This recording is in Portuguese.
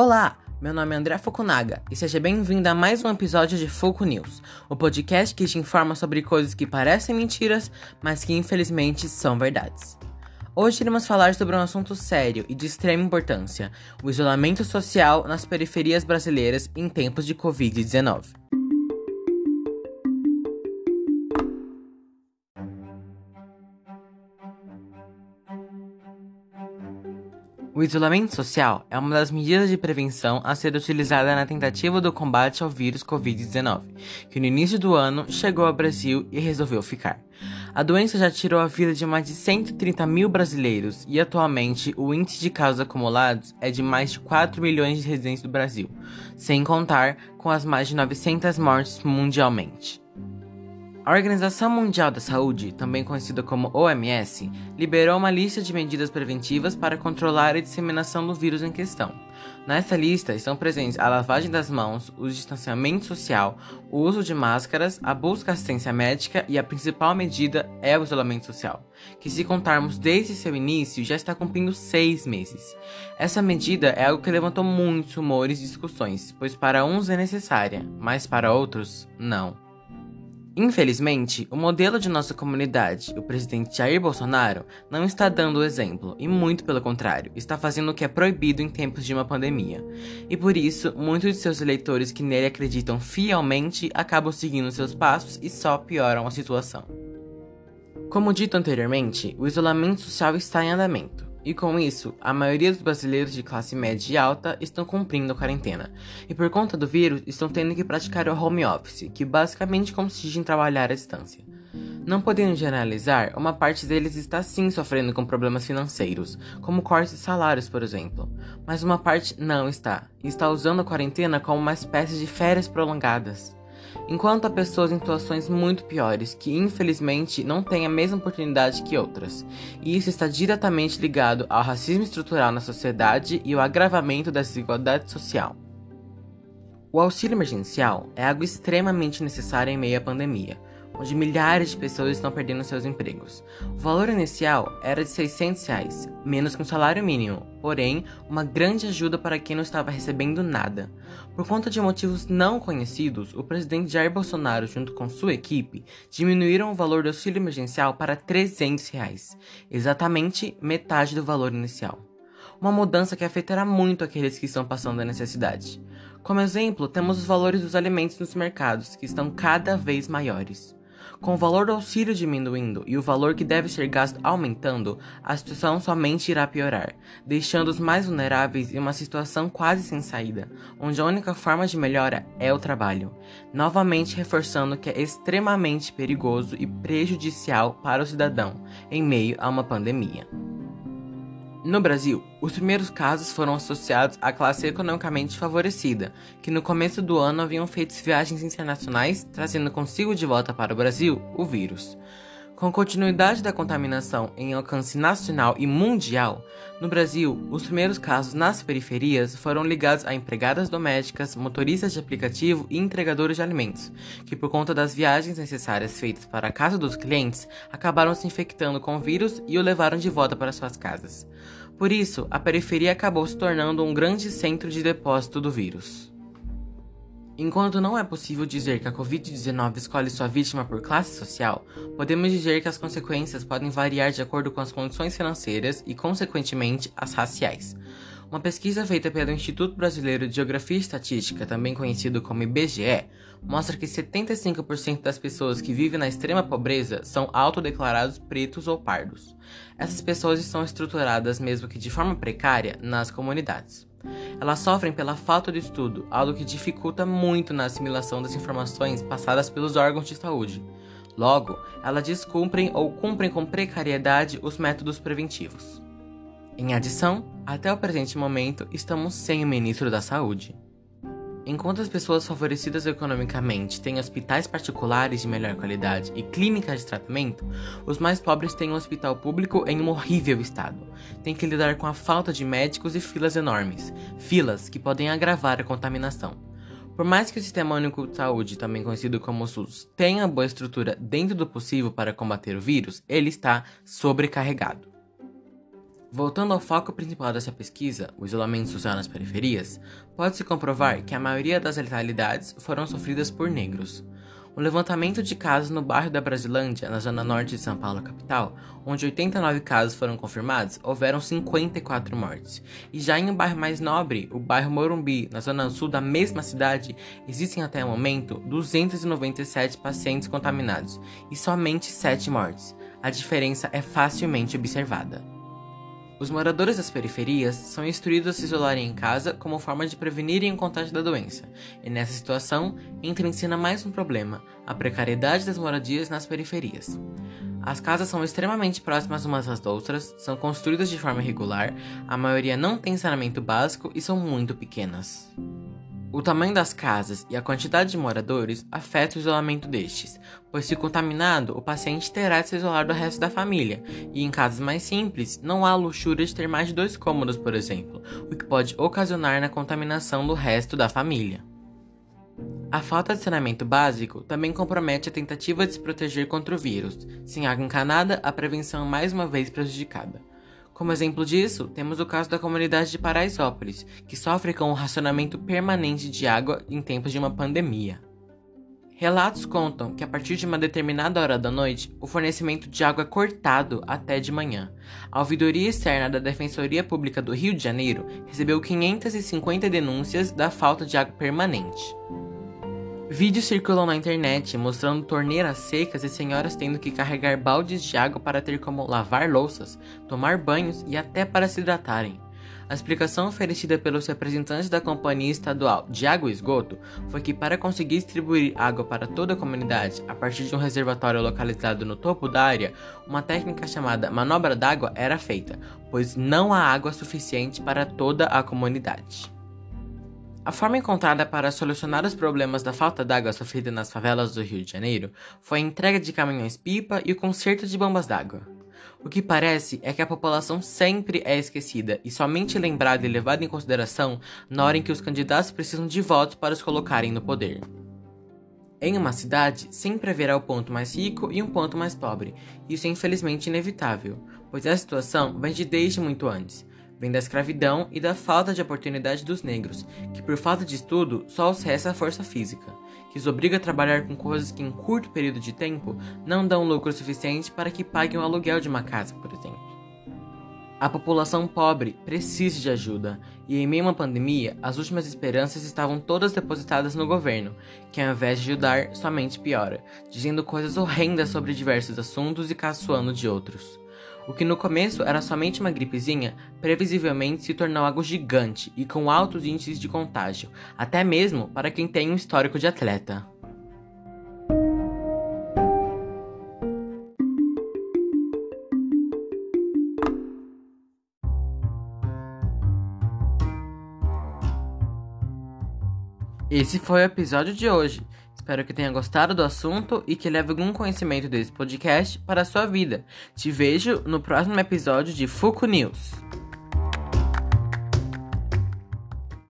Olá, meu nome é André Fukunaga e seja bem-vindo a mais um episódio de Foco News, o podcast que te informa sobre coisas que parecem mentiras, mas que infelizmente são verdades. Hoje iremos falar sobre um assunto sério e de extrema importância: o isolamento social nas periferias brasileiras em tempos de Covid-19. O isolamento social é uma das medidas de prevenção a ser utilizada na tentativa do combate ao vírus Covid-19, que no início do ano chegou ao Brasil e resolveu ficar. A doença já tirou a vida de mais de 130 mil brasileiros e atualmente o índice de casos acumulados é de mais de 4 milhões de residentes do Brasil, sem contar com as mais de 900 mortes mundialmente. A Organização Mundial da Saúde, também conhecida como OMS, liberou uma lista de medidas preventivas para controlar a disseminação do vírus em questão. Nessa lista estão presentes a lavagem das mãos, o distanciamento social, o uso de máscaras, a busca assistência médica e a principal medida é o isolamento social, que, se contarmos desde seu início, já está cumprindo seis meses. Essa medida é algo que levantou muitos rumores e discussões, pois para uns é necessária, mas para outros, não. Infelizmente, o modelo de nossa comunidade, o presidente Jair Bolsonaro, não está dando o exemplo, e muito pelo contrário, está fazendo o que é proibido em tempos de uma pandemia. E por isso, muitos de seus eleitores que nele acreditam fielmente acabam seguindo seus passos e só pioram a situação. Como dito anteriormente, o isolamento social está em andamento. E com isso, a maioria dos brasileiros de classe média e alta estão cumprindo a quarentena. E por conta do vírus, estão tendo que praticar o home office, que basicamente consiste em trabalhar à distância. Não podendo generalizar, uma parte deles está sim sofrendo com problemas financeiros, como cortes de salários, por exemplo. Mas uma parte não está, e está usando a quarentena como uma espécie de férias prolongadas enquanto há pessoas em situações muito piores que infelizmente não têm a mesma oportunidade que outras. E isso está diretamente ligado ao racismo estrutural na sociedade e ao agravamento da desigualdade social. O auxílio emergencial é algo extremamente necessário em meio à pandemia, onde milhares de pessoas estão perdendo seus empregos. O valor inicial era de 600 reais, menos que um salário mínimo, porém, uma grande ajuda para quem não estava recebendo nada. Por conta de motivos não conhecidos, o presidente Jair Bolsonaro, junto com sua equipe, diminuíram o valor do auxílio emergencial para 300 reais, exatamente metade do valor inicial. Uma mudança que afetará muito aqueles que estão passando a necessidade. Como exemplo, temos os valores dos alimentos nos mercados, que estão cada vez maiores. Com o valor do auxílio diminuindo e o valor que deve ser gasto aumentando, a situação somente irá piorar, deixando os mais vulneráveis em uma situação quase sem saída, onde a única forma de melhora é o trabalho, novamente reforçando que é extremamente perigoso e prejudicial para o cidadão em meio a uma pandemia. No Brasil, os primeiros casos foram associados à classe economicamente favorecida, que no começo do ano haviam feito viagens internacionais, trazendo consigo de volta para o Brasil o vírus. Com continuidade da contaminação em alcance nacional e mundial, no Brasil, os primeiros casos nas periferias foram ligados a empregadas domésticas, motoristas de aplicativo e entregadores de alimentos, que por conta das viagens necessárias feitas para a casa dos clientes, acabaram se infectando com o vírus e o levaram de volta para suas casas. Por isso, a periferia acabou se tornando um grande centro de depósito do vírus. Enquanto não é possível dizer que a Covid-19 escolhe sua vítima por classe social, podemos dizer que as consequências podem variar de acordo com as condições financeiras e, consequentemente, as raciais. Uma pesquisa feita pelo Instituto Brasileiro de Geografia e Estatística, também conhecido como IBGE, mostra que 75% das pessoas que vivem na extrema pobreza são autodeclarados pretos ou pardos. Essas pessoas estão estruturadas, mesmo que de forma precária, nas comunidades. Elas sofrem pela falta de estudo, algo que dificulta muito na assimilação das informações passadas pelos órgãos de saúde. Logo, elas descumprem ou cumprem com precariedade os métodos preventivos. Em adição, até o presente momento, estamos sem o ministro da Saúde. Enquanto as pessoas favorecidas economicamente têm hospitais particulares de melhor qualidade e clínicas de tratamento, os mais pobres têm um hospital público em um horrível estado. Tem que lidar com a falta de médicos e filas enormes, filas que podem agravar a contaminação. Por mais que o Sistema Único de Saúde, também conhecido como SUS, tenha boa estrutura dentro do possível para combater o vírus, ele está sobrecarregado. Voltando ao foco principal dessa pesquisa, o isolamento social nas periferias, pode-se comprovar que a maioria das letalidades foram sofridas por negros. Um levantamento de casos no bairro da Brasilândia, na zona norte de São Paulo, capital, onde 89 casos foram confirmados, houveram 54 mortes. E já em um bairro mais nobre, o bairro Morumbi, na zona sul da mesma cidade, existem até o momento 297 pacientes contaminados e somente 7 mortes. A diferença é facilmente observada. Os moradores das periferias são instruídos a se isolarem em casa como forma de prevenirem o contágio da doença, e nessa situação entra em cena mais um problema: a precariedade das moradias nas periferias. As casas são extremamente próximas umas às outras, são construídas de forma irregular, a maioria não tem saneamento básico e são muito pequenas. O tamanho das casas e a quantidade de moradores afeta o isolamento destes, pois se contaminado, o paciente terá de se isolar do resto da família, e em casas mais simples, não há luxúria de ter mais de dois cômodos, por exemplo, o que pode ocasionar na contaminação do resto da família. A falta de saneamento básico também compromete a tentativa de se proteger contra o vírus. Sem água encanada, a prevenção é mais uma vez prejudicada. Como exemplo disso, temos o caso da comunidade de Paraisópolis, que sofre com o racionamento permanente de água em tempos de uma pandemia. Relatos contam que a partir de uma determinada hora da noite, o fornecimento de água é cortado até de manhã. A ouvidoria externa da Defensoria Pública do Rio de Janeiro recebeu 550 denúncias da falta de água permanente. Vídeos circulam na internet mostrando torneiras secas e senhoras tendo que carregar baldes de água para ter como lavar louças, tomar banhos e até para se hidratarem. A explicação oferecida pelos representantes da Companhia Estadual de Água e Esgoto foi que, para conseguir distribuir água para toda a comunidade a partir de um reservatório localizado no topo da área, uma técnica chamada manobra d'água era feita, pois não há água suficiente para toda a comunidade. A forma encontrada para solucionar os problemas da falta d'água sofrida nas favelas do Rio de Janeiro foi a entrega de caminhões-pipa e o conserto de bombas d'água. O que parece é que a população sempre é esquecida e somente lembrada e levada em consideração na hora em que os candidatos precisam de votos para os colocarem no poder. Em uma cidade, sempre haverá o ponto mais rico e um ponto mais pobre. Isso é infelizmente inevitável, pois a situação vem de desde muito antes vem da escravidão e da falta de oportunidade dos negros, que por falta de estudo só os resta a força física, que os obriga a trabalhar com coisas que em curto período de tempo não dão lucro suficiente para que paguem o aluguel de uma casa, por exemplo. A população pobre precisa de ajuda, e em meio a uma pandemia, as últimas esperanças estavam todas depositadas no governo, que ao invés de ajudar, somente piora, dizendo coisas horrendas sobre diversos assuntos e caçoando de outros. O que no começo era somente uma gripezinha, previsivelmente se tornou algo gigante e com altos índices de contágio, até mesmo para quem tem um histórico de atleta. Esse foi o episódio de hoje. Espero que tenha gostado do assunto e que leve algum conhecimento desse podcast para a sua vida. Te vejo no próximo episódio de Fuku News.